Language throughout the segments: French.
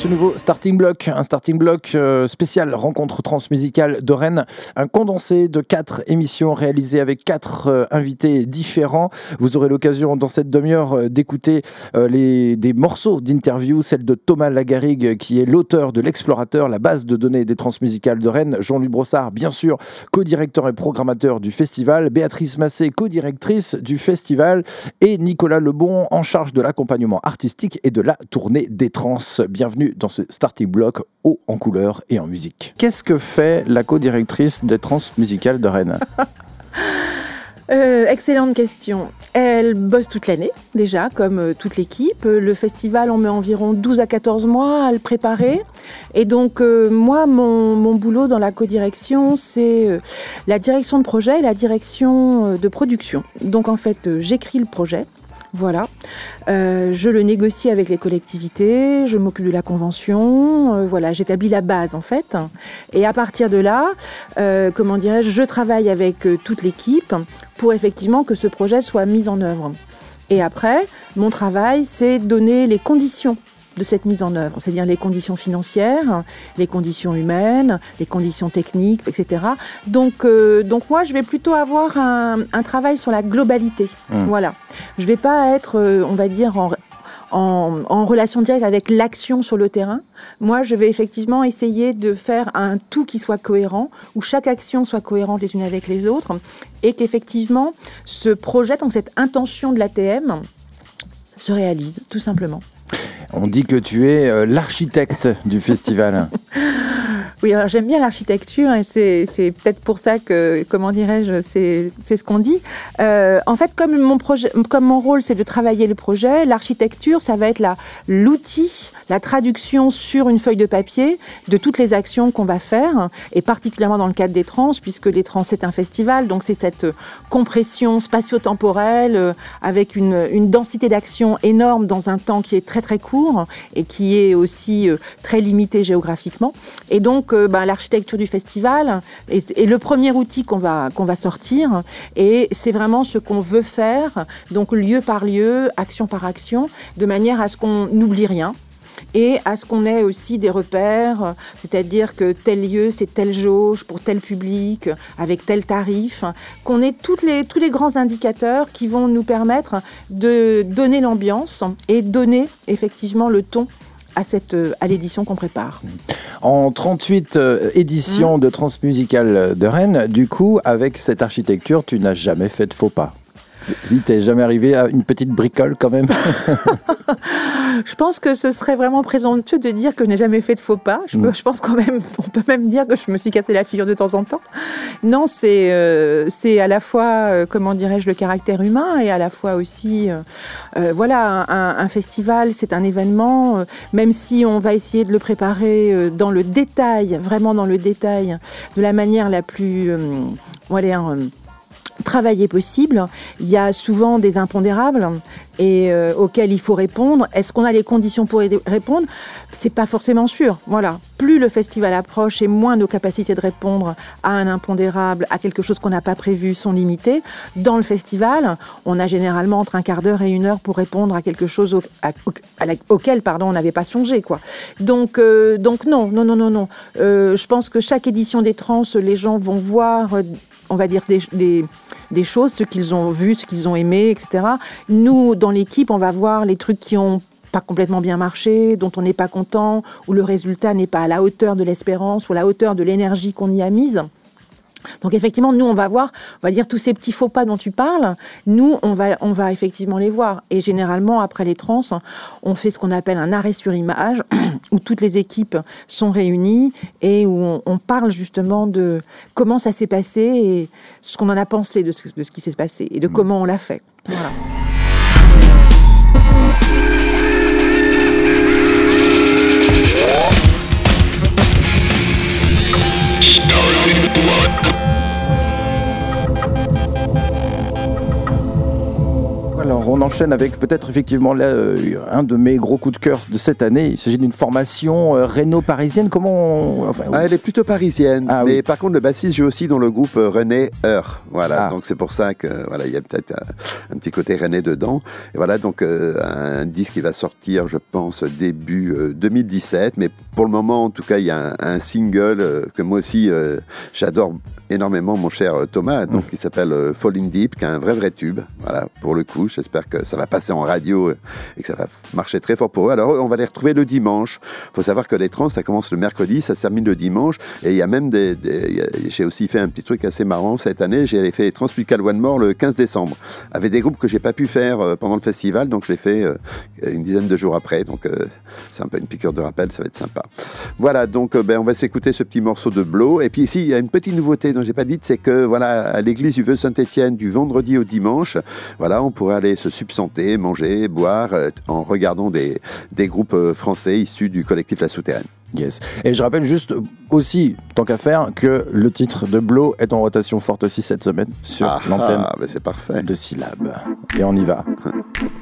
Ce nouveau Starting Block, un Starting Block euh, spécial rencontre transmusicale de Rennes, un condensé de quatre émissions réalisées avec quatre euh, invités différents. Vous aurez l'occasion dans cette demi-heure euh, d'écouter des morceaux d'interview, celle de Thomas Lagarigue qui est l'auteur de l'Explorateur, la base de données des transmusicales de Rennes, Jean-Louis Brossard, bien sûr, co-directeur et programmateur du festival, Béatrice Massé, co-directrice du festival, et Nicolas Lebon en charge de l'accompagnement artistique et de la tournée des trans. Bienvenue dans ce starting block haut en couleur et en musique. Qu'est-ce que fait la co-directrice des trans musicales de Rennes? Euh, excellente question. Elle bosse toute l'année, déjà, comme euh, toute l'équipe. Le festival, on met environ 12 à 14 mois à le préparer. Et donc, euh, moi, mon, mon, boulot dans la co-direction, c'est la direction de projet et la direction de production. Donc, en fait, j'écris le projet. Voilà. Euh, je le négocie avec les collectivités, je m'occupe de la convention, euh, voilà, j'établis la base en fait. Et à partir de là, euh, comment dirais-je, je travaille avec toute l'équipe pour effectivement que ce projet soit mis en œuvre. Et après, mon travail, c'est donner les conditions de cette mise en œuvre, c'est-à-dire les conditions financières, les conditions humaines, les conditions techniques, etc. Donc, euh, donc moi, je vais plutôt avoir un, travail sur la globalité. Mmh. Voilà. Je vais pas être, euh, on va dire, en, en, en, relation directe avec l'action sur le terrain. Moi, je vais effectivement essayer de faire un tout qui soit cohérent, où chaque action soit cohérente les unes avec les autres, et qu'effectivement, ce projet, donc cette intention de l'ATM, se réalise, tout simplement. On dit que tu es euh, l'architecte du festival. Oui, alors j'aime bien l'architecture et c'est, peut-être pour ça que, comment dirais-je, c'est, ce qu'on dit. Euh, en fait, comme mon, projet, comme mon rôle, c'est de travailler le projet, l'architecture, ça va être la, l'outil, la traduction sur une feuille de papier de toutes les actions qu'on va faire, et particulièrement dans le cadre des trans, puisque les trans, c'est un festival, donc c'est cette compression spatio-temporelle euh, avec une, une densité d'action énorme dans un temps qui est très très court et qui est aussi euh, très limité géographiquement. Et donc, ben, l'architecture du festival est, le premier outil qu'on va, va sortir. Et c'est vraiment ce qu'on veut faire, donc lieu par lieu, action par action, de manière à ce qu'on n'oublie rien et à ce qu'on ait aussi des repères, c'est-à-dire que tel lieu, c'est telle jauge pour tel public, avec tel tarif, qu'on ait les, tous les grands indicateurs qui vont nous permettre de donner l'ambiance et donner effectivement le ton à, cette, à l'édition qu'on prépare. En 38 euh, éditions mmh. de Transmusical de Rennes, du coup, avec cette architecture, tu n'as jamais fait de faux pas. Si t'es jamais arrivé à une petite bricole quand même Je pense que ce serait vraiment présomptueux de dire que je n'ai jamais fait de faux pas. Je, mm. je, pense quand même, on peut même dire que je me suis cassé la figure de temps en temps. Non, c'est euh, c'est à la fois, euh, comment dirais-je, le caractère humain et à la fois aussi, euh, voilà, un, un festival, c'est un événement. même si on va essayer de le préparer dans le détail, vraiment dans le détail, de la manière la plus, voilà travailler possible. Il y a souvent des impondérables et euh, auxquels il faut répondre. Est-ce qu'on a les conditions pour y répondre? C'est pas forcément sûr. Voilà. Plus le festival approche et moins nos capacités de répondre à un impondérable, à quelque chose qu'on n'a pas prévu, sont limitées. Dans le festival, on a généralement entre un quart d'heure et une heure pour répondre à quelque chose auquel, pardon, on n'avait pas songé, quoi. Donc, euh, donc non, non, non, non, non. Euh, je pense que chaque édition des trans, les gens vont voir on va dire, des, des, choses, ce qu'ils ont vu, ce qu'ils ont aimé, etc. Nous, dans l'équipe, on va voir les trucs qui ont pas complètement bien marché, dont on n'est pas content, où le résultat n'est pas à la hauteur de l'espérance ou à la hauteur de l'énergie qu'on y a mise. Donc effectivement, nous, on va voir, on va dire tous ces petits faux pas dont tu parles, nous, on va, on va effectivement les voir. Et généralement, après les trans, on fait ce qu'on appelle un arrêt sur image, où toutes les équipes sont réunies et où on, parle justement de comment ça s'est passé et ce qu'on en a pensé de ce, de ce qui s'est passé et de mmh. comment on l'a fait. Voilà. On enchaîne avec peut-être effectivement là, euh, un de mes gros coups de cœur de cette année. Il s'agit d'une formation euh, réno-parisienne. Comment enfin, ah, Elle est plutôt parisienne. Ah mais par contre, le bassiste joue aussi dans le groupe euh, René Heur. Voilà. Ah. Donc c'est pour ça que voilà, il y a peut-être un, petit côté René dedans. Et voilà donc un disque qui va sortir, je pense, début 2017. Mais pour le moment, en tout cas, il y a un, single que moi aussi j'adore énormément, mon cher Thomas, donc qui s'appelle Falling Deep, qui a un vrai vrai tube. Voilà, pour le coup, j'espère que ça va passer en radio et que ça va marcher très fort pour eux. Alors, on va les retrouver le dimanche. Il faut savoir que les trans, ça commence le mercredi, ça se termine le dimanche. Et il y a même des. j'ai aussi fait un petit truc assez marrant cette année. J'ai fait Transmusical One More le 15 décembre, avec des groupes que j'ai pas pu faire euh, pendant le festival, donc je l'ai fait euh, une dizaine de jours après. Donc, euh, c'est un peu une piqûre de rappel, ça va être sympa. Voilà, donc ben, on va s'écouter ce petit morceau de Blow. Et puis ici, il y a une petite nouveauté dont j'ai pas dit, c'est que voilà, à l'église du Vœu Saint-Étienne, du vendredi au dimanche, voilà, on pourrait aller se substanter, manger, boire, euh, en regardant des, des groupes euh, français issus du collectif La Souterraine. Yes. Et je rappelle juste aussi, tant qu'à faire, que le titre de Blow est en rotation forte aussi cette semaine sur ah, l'antenne ah, de syllabes. Et on y va.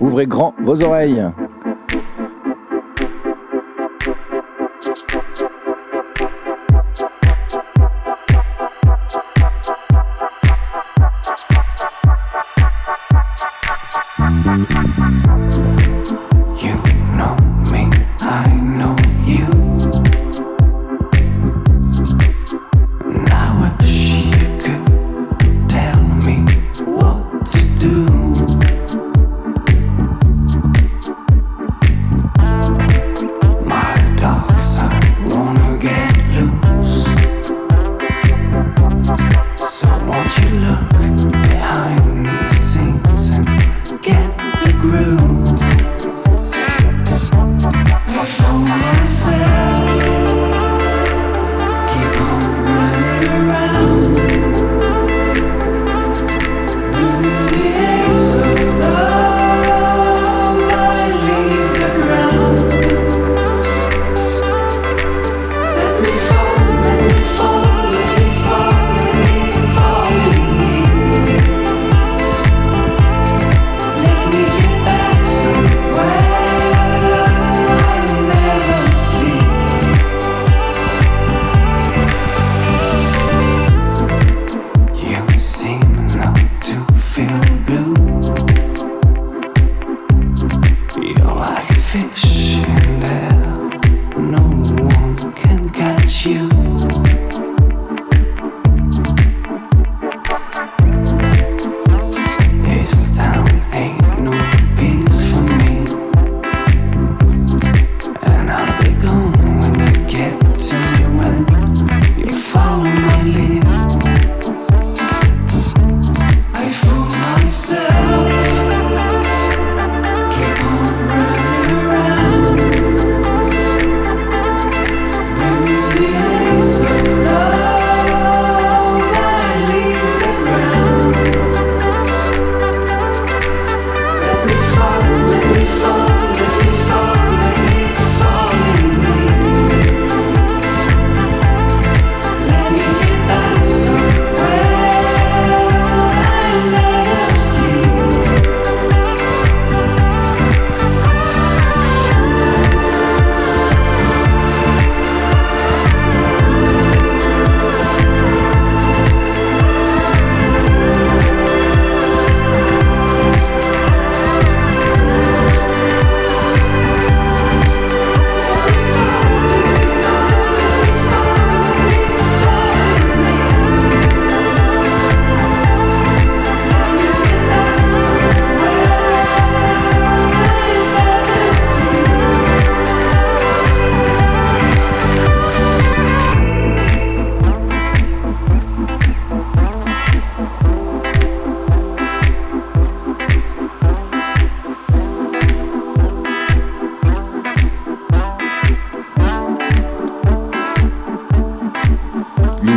Ouvrez grand vos oreilles.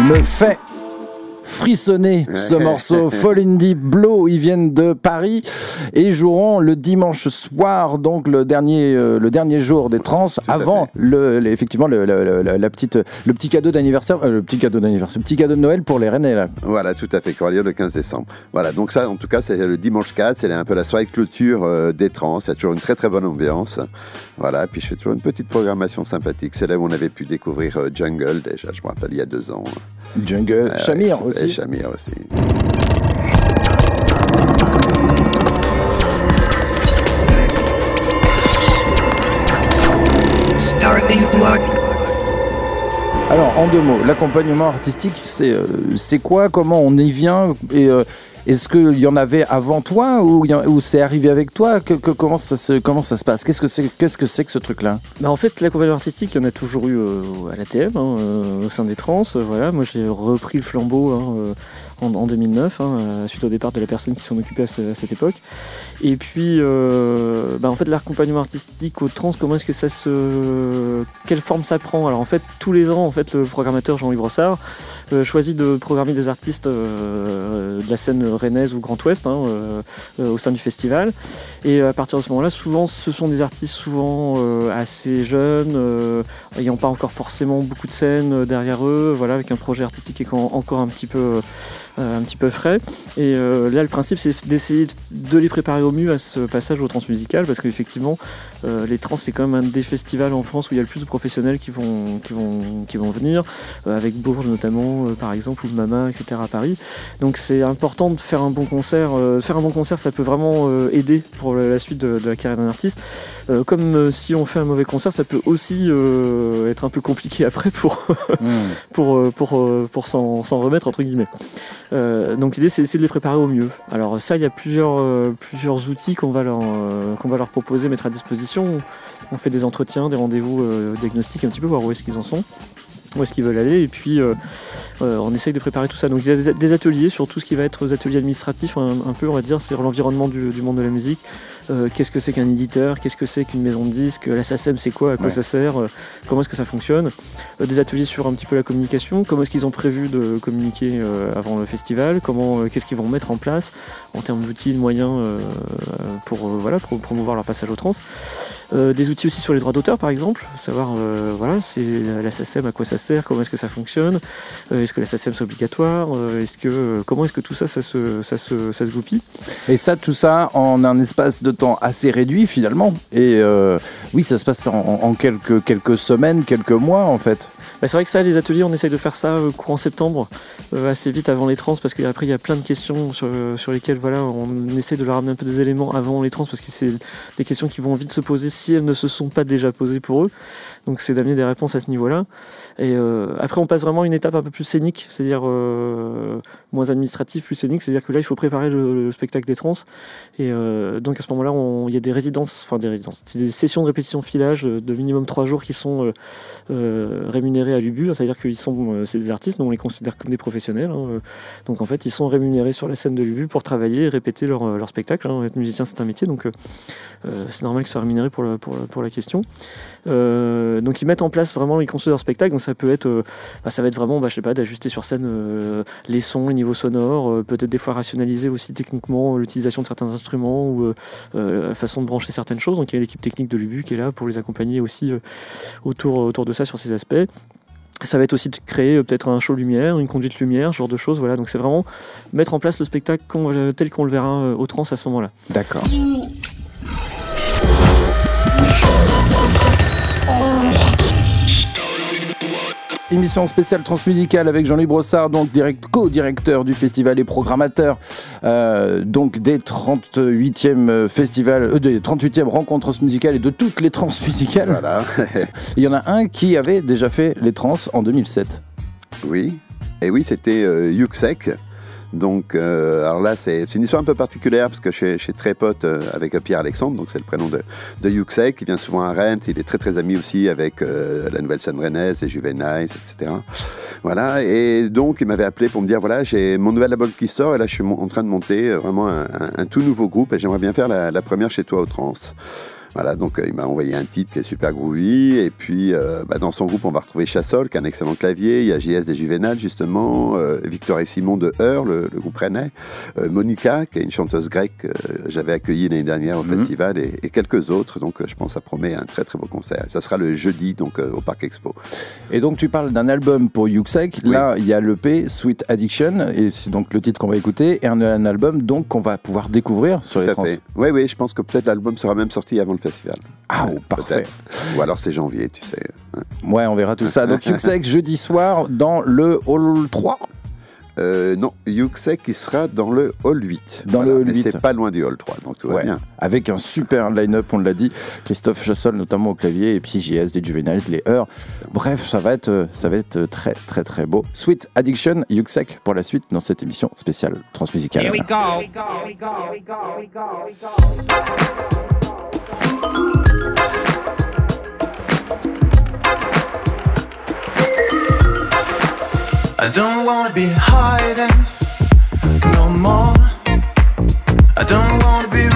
me fait frissonner ce morceau Fall in Deep Blow. Ils viennent de Paris et joueront le dimanche soir, donc le dernier, euh, le dernier jour des trans, avant le, effectivement le, la petite, le petit cadeau d'anniversaire, euh, le petit cadeau d'anniversaire, le petit cadeau de Noël pour les Rennais là. Voilà, tout à fait, lieu le 15 décembre. Voilà, donc ça, en tout cas, c'est le dimanche 4, c'est un peu la soirée clôture euh, des trans. Il y a toujours une très très bonne ambiance. Voilà, puis je fais toujours une petite programmation sympathique. C'est là où on avait pu découvrir Jungle déjà, je me rappelle, il y a deux ans. Jungle, Shamir aussi. Et Shamir aussi. Alors, en deux mots, l'accompagnement artistique, c'est euh, c'est quoi Comment on y vient et, euh, est-ce qu'il y en avait avant toi ou, c'est arrivé avec toi comment, ça se, passe? Qu'est-ce que c'est qu'est-ce que, c'est que ce truc-là? Bah En fait, l'accompagnement artistique, il y en a toujours eu euh, à l'ATM, hein, euh, au sein des trans. Euh, voilà. Moi, j'ai repris le flambeau hein, en, 2009, hein, suite au départ de la personne qui s'en occupait à, cette époque. Et puis, bah, en fait, l'accompagnement artistique aux trans, comment est-ce que ça se. Quelle forme ça prend? Alors, en fait, tous les ans, en fait, le programmateur Jean-Louis Brossard choisit de programmer des artistes de la scène rennaise ou Grand Ouest hein, euh, euh, au sein du festival. Et à partir de ce moment-là, souvent, ce sont des artistes souvent euh, assez jeunes, n'ayant pas encore forcément beaucoup de scènes derrière eux, voilà, avec un projet artistique qui est encore un petit peu un petit peu frais. Et euh, là, le principe, c'est d'essayer de les préparer au mieux à ce passage au transmusical, parce qu'effectivement, euh, les trans, c'est quand même un des festivals en France où il y a le plus de professionnels qui vont, qui vont, qui vont venir, avec Bourges notamment, par exemple, ou Mama, etc. à Paris. Donc c'est important de faire un bon concert. faire un bon concert, ça peut vraiment aider pour la suite de, la carrière d'un artiste. comme si on fait un mauvais concert, ça peut aussi être un peu compliqué après pour, pour, pour, pour s'en remettre, entre guillemets. Euh, donc l'idée c'est d'essayer de les préparer au mieux. Alors ça, il y a plusieurs, euh, outils qu'on va, leur, euh, qu'on va leur proposer, mettre à disposition. On fait des entretiens, des rendez-vous diagnostiques un petit peu, voir où est-ce qu'ils en sont où est-ce qu'ils veulent aller et puis on essaye de préparer tout ça. Donc il y a des ateliers sur tout ce qui va être des ateliers administratifs un, peu on va dire sur l'environnement du, monde de la musique, euh, qu'est-ce que c'est qu'un éditeur, qu'est-ce que c'est qu'une maison de disques, la SACEM c'est quoi, à quoi ça sert, euh, comment est-ce que ça fonctionne, euh, des ateliers sur un petit peu la communication, comment est-ce qu'ils ont prévu de communiquer avant le festival, comment, qu'est-ce qu'ils vont mettre en place en termes d'outils, de moyens pour, voilà, pour promouvoir leur passage au trans? des outils aussi sur les droits d'auteur par exemple, savoir voilà, c'est la SACEM, à quoi ça sert, comment est-ce que ça fonctionne, est-ce que la SACEM c'est obligatoire, est-ce que, comment est-ce que tout ça, ça se, ça se, ça se goupille? Et ça, tout ça en un espace de assez réduit finalement. Et euh, oui, ça se passe en, quelques, quelques semaines, quelques mois en fait. Bah, c'est vrai que ça, les ateliers, on essaye de faire ça euh, courant septembre, euh, assez vite avant les trans, parce qu'après il y a plein de questions sur, sur, lesquelles voilà, on essaie de leur amener un peu des éléments avant les trans, parce que c'est des questions qui vont vite se poser si elles ne se sont pas déjà posées pour eux. Donc c'est d'amener des réponses à ce niveau-là. Et euh, après, on passe vraiment à une étape un peu plus scénique, c'est-à-dire moins administrative, plus scénique, c'est-à-dire que là, il faut préparer le, spectacle des trans. Et donc à ce moment-là, il y a des résidences, enfin des résidences, des sessions de répétition filage de minimum trois jours qui sont rémunérées à l'UBU, c'est-à-dire qu'ils sont, euh, c'est des artistes, mais on les considère comme des professionnels. Hein, euh. donc en fait, ils sont rémunérés sur la scène de l'UBU pour travailler et répéter leur, euh, spectacle. Hein. Être musicien, c'est un métier, donc c'est normal qu'ils soient rémunérés pour, la question. donc ils mettent en place vraiment, ils construisent leur spectacle. Donc ça peut être, bah, ça va être vraiment, bah, je sais pas, d'ajuster sur scène les sons, les niveaux sonores, peut-être des fois rationaliser aussi techniquement l'utilisation de certains instruments ou la façon de brancher certaines choses. Donc il y a l'équipe technique de l'UBU qui est là pour les accompagner aussi autour de ça sur ces aspects. Ça va être aussi de créer euh, peut-être un show lumière, une conduite lumière, ce genre de choses. Voilà, donc c'est vraiment mettre en place le spectacle euh, tel qu'on le verra euh, au trans à ce moment-là. D'accord. Émission spéciale transmusicale avec Jean-Louis Brossard, donc direct, co-directeur du festival et programmateur euh, donc des 38e festivals, euh, des 38e rencontres musicales et de toutes les transmusicales. Voilà. Il y en a un qui avait déjà fait les trans en 2007. Oui, et oui, c'était euh, Yuxek donc, euh, alors là, c'est une histoire un peu particulière parce que je suis, très pote euh, avec Pierre-Alexandre, donc c'est le prénom de, de qui vient souvent à Rennes. Il est très très ami aussi avec euh, la nouvelle scène rennaise, les Juvenile, etc. Voilà, et donc il m'avait appelé pour me dire voilà, j'ai mon nouvel album qui sort et là je suis en train de monter vraiment un, tout nouveau groupe et j'aimerais bien faire la, la première chez toi au Trans. Voilà, donc il m'a envoyé un titre qui est super groovy. Et puis, bah, dans son groupe, on va retrouver Chassol, qui est un excellent clavier. Il y a JS des Juvénales, justement. Victor et Simon de Heur, le, groupe rennais. Monica, qui est une chanteuse grecque que j'avais accueillie l'année dernière au mhm. festival. Et, et, quelques autres. Donc, je pense ça promet un très, très beau concert. Ça sera le jeudi, donc, au Parc Expo. Et donc, tu parles d'un album pour Yuxek. Là, il y a l'EP Sweet Addiction. Et c'est donc le titre qu'on va écouter. Et un, album, donc, qu'on va pouvoir découvrir sur les trans. Oui, oui, je pense que peut-être l'album sera même sorti avant le festival. Ah, oh, parfait. Ou alors c'est janvier, tu sais. Ouais, on verra tout ça. Donc, Yuxek, jeudi soir, dans le Hall 3. Euh, non, Yuxek qui sera dans le hall 8. Dans le hall mais c'est pas loin du hall 3, donc tout va bien. Avec un super line-up, on l'a dit. Christophe Chassol notamment au clavier, et puis JS, des Juveniles, les Heures. Bref, ça va, être, ça va être très très très beau. Sweet Addiction, Yuxek pour la suite dans cette émission spéciale transmusicale. Here we go. Don't wanna be hiding no more. I don't wanna be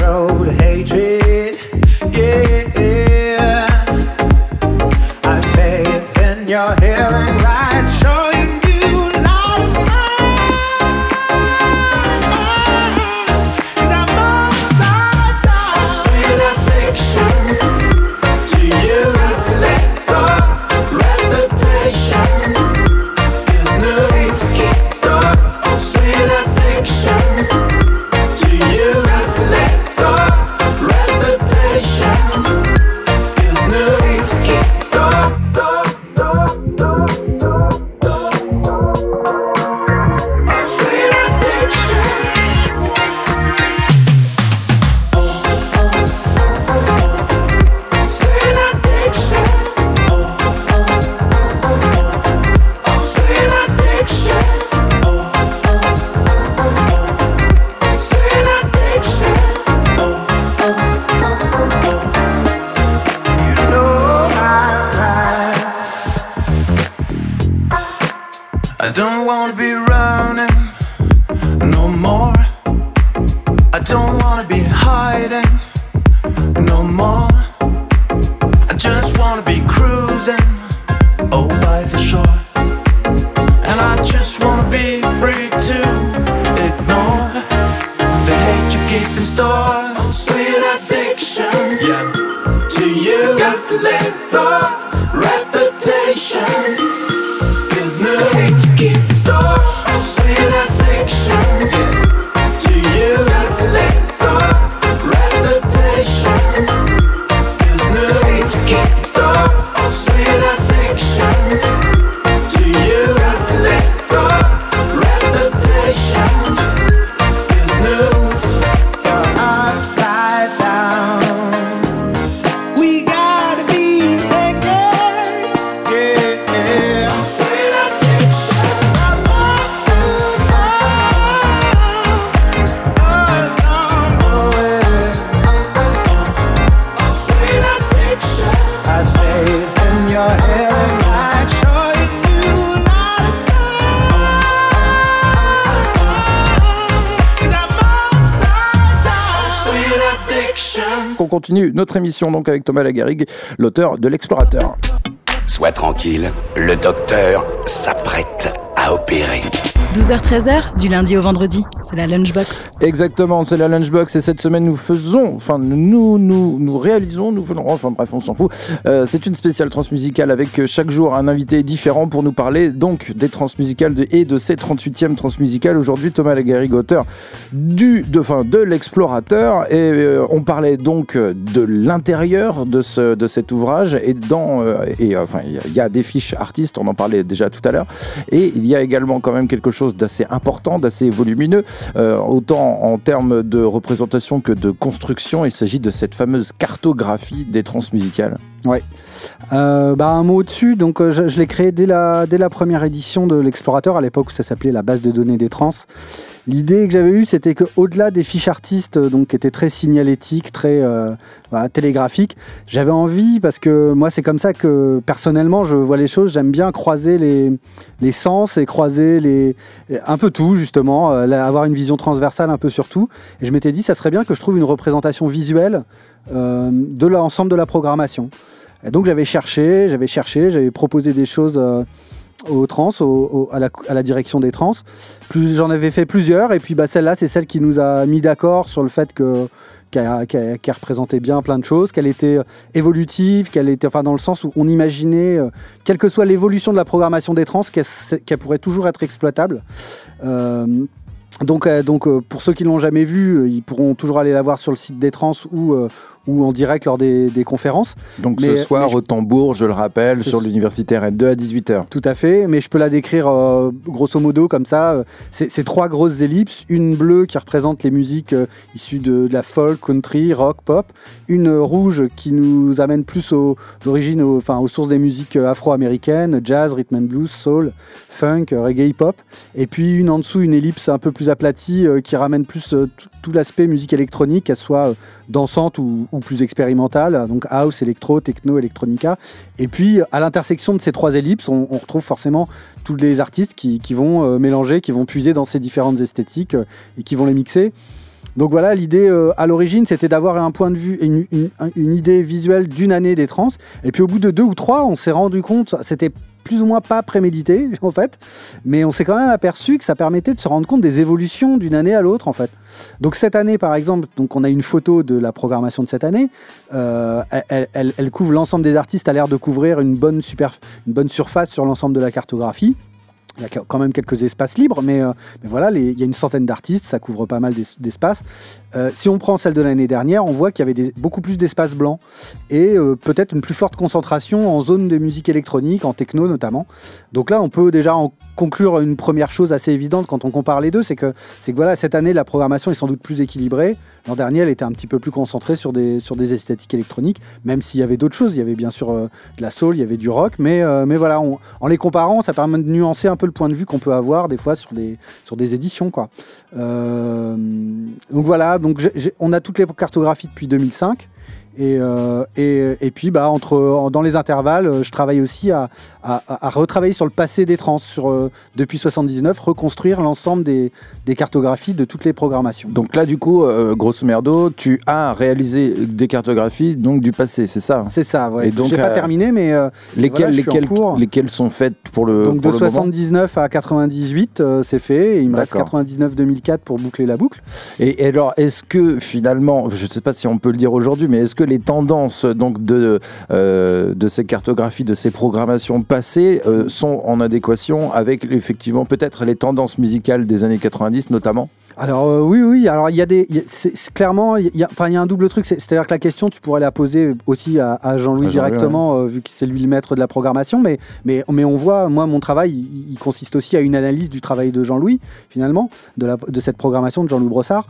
road. Continue notre émission donc avec Thomas Lagarrigue, l'auteur de L'Explorateur. Sois tranquille, le docteur s'apprête à opérer. 12h-13h, du lundi au vendredi, c'est la Lunchbox. Exactement, c'est la Lunchbox et cette semaine nous faisons, enfin nous nous, nous réalisons, nous faisons, enfin bref on s'en fout. Euh, c'est une spéciale transmusicale avec euh, chaque jour un invité différent pour nous parler donc des transmusicales et de ces 38e transmusicales. Aujourd'hui Thomas Lagarrigue, auteur du, de, enfin, de l'explorateur et euh, on parlait donc de l'intérieur de, ce, de cet ouvrage et dans, et enfin il y a des fiches artistes, on en parlait déjà tout à l'heure et il y a également quand même quelque chose d'assez important, d'assez volumineux, euh, autant en termes de représentation que de construction. Il s'agit de cette fameuse cartographie des transmusicales. Ouais. Euh, bah, un mot au-dessus. Donc, euh, je, l'ai créé dès la, dès la première édition de l'Explorateur, à l'époque où ça s'appelait la base de données des trans. L'idée que j'avais eue, c'était qu'au-delà des fiches artistes, donc qui étaient très signalétiques, très euh, télégraphiques, j'avais envie, parce que moi, c'est comme ça que personnellement, je vois les choses. J'aime bien croiser les, les sens et croiser les, un peu tout, justement, avoir une vision transversale un peu sur tout. Et je m'étais dit, ça serait bien que je trouve une représentation visuelle de l'ensemble de la programmation donc j'avais cherché, j'avais cherché, j'avais proposé des choses euh, aux trans, à, la, direction des trans. J'en avais fait plusieurs, et puis bah, celle-là, c'est celle qui nous a mis d'accord sur le fait que qu'elle représentait bien plein de choses, qu'elle était euh, évolutive, qu'elle était, enfin dans le sens où on imaginait, euh, quelle que soit l'évolution de la programmation des trans, qu'elle pourrait toujours être exploitable. donc, donc pour ceux qui l'ont jamais vue, ils pourront toujours aller la voir sur le site des trans ou, ou en direct lors des, conférences. Donc ce soir au Tambour, je le rappelle, sur l'universitaire N2 à 18h. Tout à fait, mais je peux la décrire euh, grosso modo comme ça. C'est trois grosses ellipses, une bleue qui représente les musiques euh, issues de, la folk, country, rock, pop, une rouge qui nous amène plus aux origines, enfin aux sources des musiques euh, afro-américaines, jazz, rhythm and blues, soul, funk, reggae, pop, et puis une en dessous, une ellipse un peu plus aplatie qui ramène plus tout l'aspect musique électronique, qu'elle soit dansante ou, plus expérimentale, donc house, électro, techno, electronica. Et puis à l'intersection de ces trois ellipses, on, retrouve forcément tous les artistes qui, vont euh, mélanger, qui vont puiser dans ces différentes esthétiques euh, et qui vont les mixer. Donc voilà, l'idée euh, à l'origine, c'était d'avoir un point de vue, une, une idée visuelle d'une année des trans. Et puis au bout de deux ou trois, on s'est rendu compte, c'était plus ou moins pas prémédité en fait, mais on s'est quand même aperçu que ça permettait de se rendre compte des évolutions d'une année à l'autre en fait. Donc cette année par exemple, on a une photo de la programmation de cette année, euh, elle, couvre l'ensemble des artistes, a l'air de couvrir une bonne surface sur l'ensemble de la cartographie. Il y a quand même quelques espaces libres, mais, euh, voilà, il y a une centaine d'artistes, ça couvre pas mal d'espaces. Euh, si on prend celle de l'année dernière, on voit qu'il y avait beaucoup plus d'espaces blancs et euh, peut-être une plus forte concentration en zone de musique électronique, en techno notamment. Donc là, on peut déjà en conclure une première chose assez évidente quand on compare les deux, c'est que, c'est que voilà, cette année, la programmation est sans doute plus équilibrée. L'an dernier, elle était un petit peu plus concentrée sur des, esthétiques électroniques, même s'il y avait d'autres choses. Il y avait bien sûr euh, de la soul, il y avait du rock, mais, euh, voilà, en les comparant, ça permet de nuancer un peu le point de vue qu'on peut avoir des fois sur des, sur des éditions. Quoi. Euh, donc voilà, on a toutes les cartographies depuis 2005. Euh, et, et, puis, bah, entre, dans les intervalles, euh, je travaille aussi à, à, retravailler sur le passé des trans, sur, euh, depuis 79, reconstruire l'ensemble des, des, cartographies de toutes les programmations. Donc là, du coup, grosso merdo, tu as réalisé des cartographies donc, du passé, c'est ça C'est ça, ouais. Je n'ai pas terminé, mais lesquelles, lesquelles, lesquelles, sont faites pour le Donc de 79 à 98, c'est fait. Et il me reste 99-2004 pour boucler la boucle. Et, et alors, est-ce que finalement, je ne sais pas si on peut le dire aujourd'hui, mais est-ce que les tendances de, euh, de ces cartographies, de ces programmations passées euh, sont en adéquation avec effectivement peut-être les tendances musicales des années 90 notamment alors euh, oui, oui. Alors il y a des, clairement, il y a, enfin il y a un double truc. C'est, à dire que la question, tu pourrais la poser aussi à, Jean-Louis directement, vu que c'est lui le maître de la programmation. Mais, mais, mais on voit, moi, mon travail, il, consiste aussi à une analyse du travail de Jean-Louis, finalement, de, la, de cette programmation de Jean-Louis Brossard.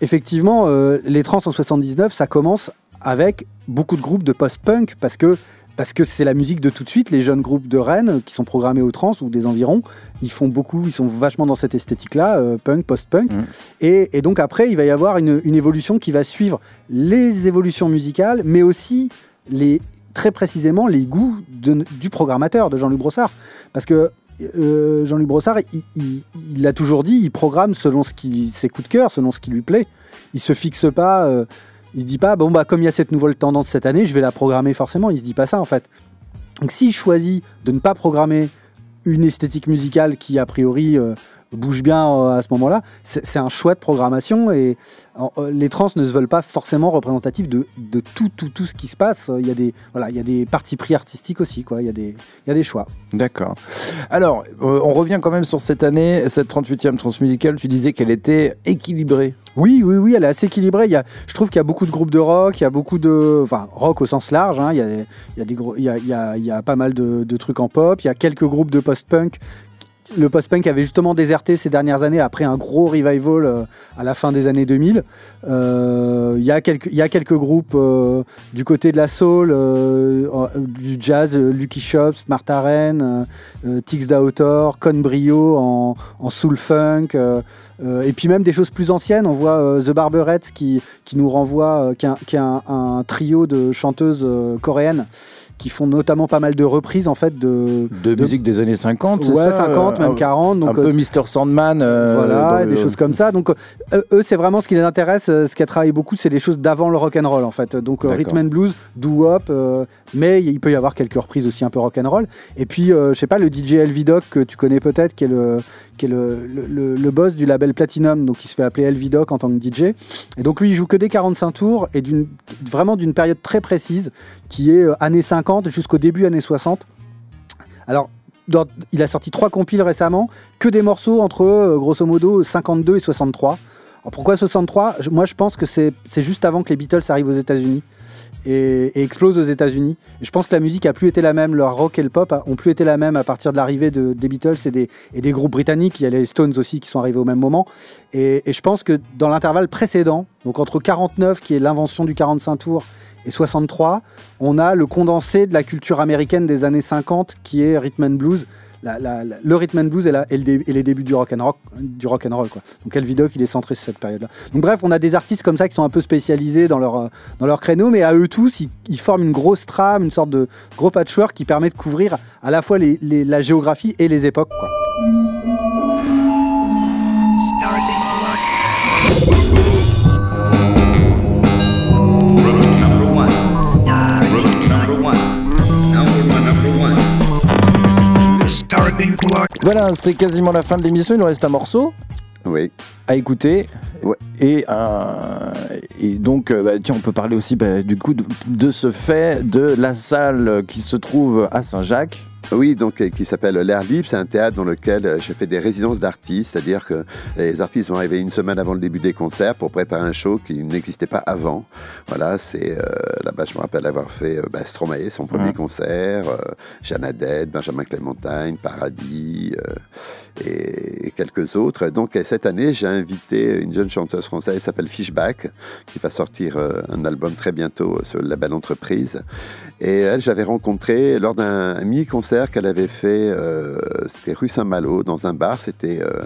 effectivement, les trans en 79, ça commence avec beaucoup de groupes de post-punk parce que parce que c'est la musique de tout de suite. Les jeunes groupes de Rennes qui sont programmés au trans ou des environs, ils font beaucoup, ils sont vachement dans cette esthétique-là, euh, punk, post-punk. Mmh. Et, donc après, il va y avoir une, évolution qui va suivre les évolutions musicales, mais aussi les, très précisément les goûts du programmateur, de Jean-Luc Brossard. Parce que euh, Jean-Luc Brossard, il l'a toujours dit, il programme selon ce qui, ses coups de cœur, selon ce qui lui plaît. Il se fixe pas. Euh, il se dit pas, bon, bah, comme il y a cette nouvelle tendance cette année, je vais la programmer forcément. Il se dit pas ça, en fait. Donc, s'il choisit de ne pas programmer une esthétique musicale qui a priori bouge bien euh, à ce moment-là. C'est un choix de programmation et euh, les trans ne se veulent pas forcément représentatifs de, de, tout, tout, tout ce qui se passe. Il y a des, voilà, il y a des partis pris artistiques aussi, quoi. Il, y a des, il y a des choix. D'accord. Alors, euh, on revient quand même sur cette année, cette 38e transmusicale. Tu disais qu'elle était équilibrée. Oui, oui, oui, elle est assez équilibrée. Il y a, je trouve qu'il y a beaucoup de groupes de rock, il y a beaucoup de. Enfin, rock au sens large. Hein. il, y a, il, y a des a, il, y a, il y a pas mal de, de trucs en pop. Il y a quelques groupes de post-punk le post-punk avait justement déserté ces dernières années après un gros revival euh, à la fin des années 2000. Euh, il y, a quelques, groupes euh, du côté de la soul, du jazz, Lucky Shops, Martha Renn, Tix Dautor, Con Brio en, en soul funk. Et puis même des choses plus anciennes, on voit The Barberettes qui, nous renvoie, qui, est un, trio de chanteuses coréennes qui font notamment pas mal de reprises en fait de, de, musique des années 50 ouais 50 même 40 donc un peu Mr Sandman voilà des choses comme ça. Donc eux c'est vraiment ce qui les intéresse ce qui a travaillé beaucoup c'est les choses d'avant le rock and roll en fait. Donc rhythm and blues doo wop mais il peut y avoir quelques reprises aussi un peu rock and roll et puis je sais pas le DJ Elvidoc que tu connais peut-être qui est le qui est le, le, le boss du label Platinum, donc il se fait appeler Elvidoc en tant que DJ. Et donc lui, il joue que des 45 tours et d'une, vraiment d'une période très précise qui est euh, années 50 jusqu'au début années 60. Alors, il a sorti trois compiles récemment, que des morceaux entre euh, grosso modo 52 et 63. Alors pourquoi 63 Moi je pense que c'est, juste avant que les Beatles arrivent aux États-Unis et, explose aux États-Unis. Je pense que la musique a plus été la même, le rock et le pop ont plus été la même à partir de l'arrivée de, des Beatles et des, et des, groupes britanniques. Il y a les Stones aussi qui sont arrivés au même moment. Et, je pense que dans l'intervalle précédent, donc entre 49 qui est l'invention du 45 tours et 63, on a le condensé de la culture américaine des années 50 qui est rhythm and blues le rhythm and blues et, les débuts du rock and rock, du rock and roll. Donc Elvidoc il est centré sur cette période-là. Donc bref, on a des artistes comme ça qui sont un peu spécialisés dans leur euh, créneau, mais à eux tous, ils, forment une grosse trame, une sorte de gros patchwork qui permet de couvrir à la fois la géographie et les époques. Voilà, c'est quasiment la fin de l'émission. Il nous reste un morceau. Oui. À écouter. Et, euh, et donc, euh, bah, tiens, on peut parler aussi bah, du coup de, ce fait de la salle qui se trouve à Saint-Jacques. Oui, donc euh, qui s'appelle L'air libre. C'est un théâtre dans lequel euh, j'ai fait des résidences d'artistes, c'est-à-dire que les artistes vont arriver une semaine avant le début des concerts pour préparer un show qui n'existait pas avant. Voilà, c'est euh, là-bas, je me rappelle avoir fait bah, Stromae, son premier concert, Jeanne Benjamin Clémentine, Paradis et, quelques autres. Donc cette année, j'ai invité une jeune chanteuse française qui s'appelle Fishback, qui va sortir un album très bientôt sur le label Entreprise. Et elle, j'avais rencontré lors d'un mini-concert qu'elle avait fait, euh, c'était rue Saint-Malo, dans un bar, c'était euh,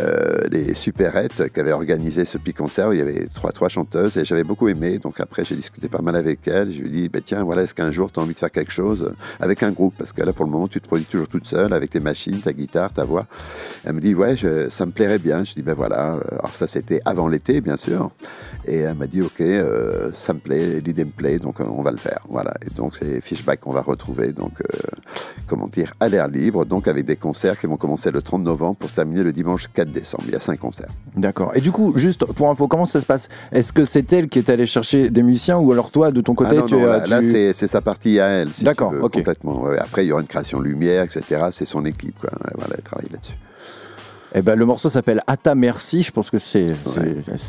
euh, les Superettes qui avaient organisé ce petit concert. il y avait trois, trois chanteuses et j'avais beaucoup aimé. Donc après, j'ai discuté pas mal avec elle. Je lui ai dit, bah, tiens, voilà, est-ce qu'un jour, tu as envie de faire quelque chose avec un groupe? Parce que là, pour le moment, tu te produis toujours toute seule avec tes machines, ta guitare, ta voix. Elle me dit, ouais, ça me plairait bien. Je dis, ben voilà. Alors ça, c'était avant l'été, bien sûr. Et elle m'a dit, ok, ça me plaît, l'idée me plaît, donc on va le faire. Voilà donc c'est Fishback qu'on va retrouver, donc euh, comment dire, à l'air libre, donc avec des concerts qui vont commencer le 30 novembre pour se terminer le dimanche 4 décembre. Il y a cinq concerts. D'accord. Et du coup, juste pour info, comment ça se passe? Est-ce que c'est elle qui est allée chercher des musiciens ou alors toi, de ton côté, ah non, tu non, là, là c'est sa partie à elle. Si D'accord, complètement. Après, il y aura une création lumière, etc. C'est son équipe, quoi. Voilà, elle travaille là-dessus. Eh ben, le morceau s'appelle Ata Merci. Je pense que c'est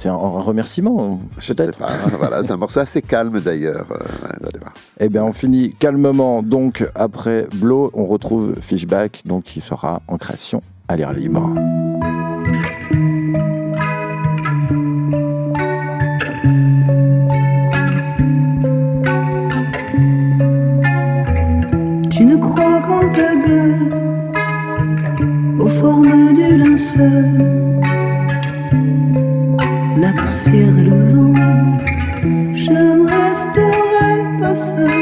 un remerciement, peut-être. voilà, c'est un morceau assez calme d'ailleurs. Euh, eh bien, on finit calmement. Donc, après Blow, on retrouve Fishback, donc qui sera en création à l'air libre. Tu ne crois qu'en ta gueule aux formes du linceul, la poussière et le vent. Je ne resterai pas seul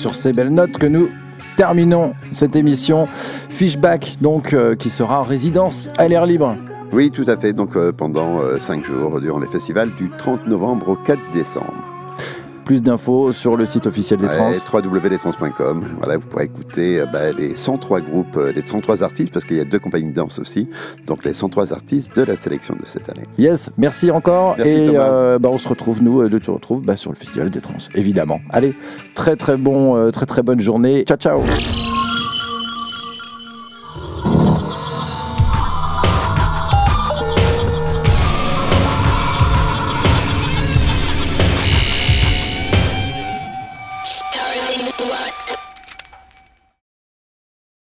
sur ces belles notes que nous terminons cette émission Fishback, euh, qui sera en résidence à l'air libre. Oui, tout à fait. Donc euh, pendant 5 jours durant les festivals du 30 novembre au 4 décembre. Plus d'infos sur le site officiel des trans. www.lestrans.com. Voilà, vous pourrez écouter euh, bah, les 103 groupes, euh, les 103 artistes, parce qu'il y a deux compagnies de danse aussi. Donc les 103 artistes de la sélection de cette année. Yes, merci encore. Merci, et euh, bah, on se retrouve, nous, euh, de te retrouve bah, sur le festival des trans, évidemment. Allez, très très bon, euh, très très bonne journée. Ciao ciao.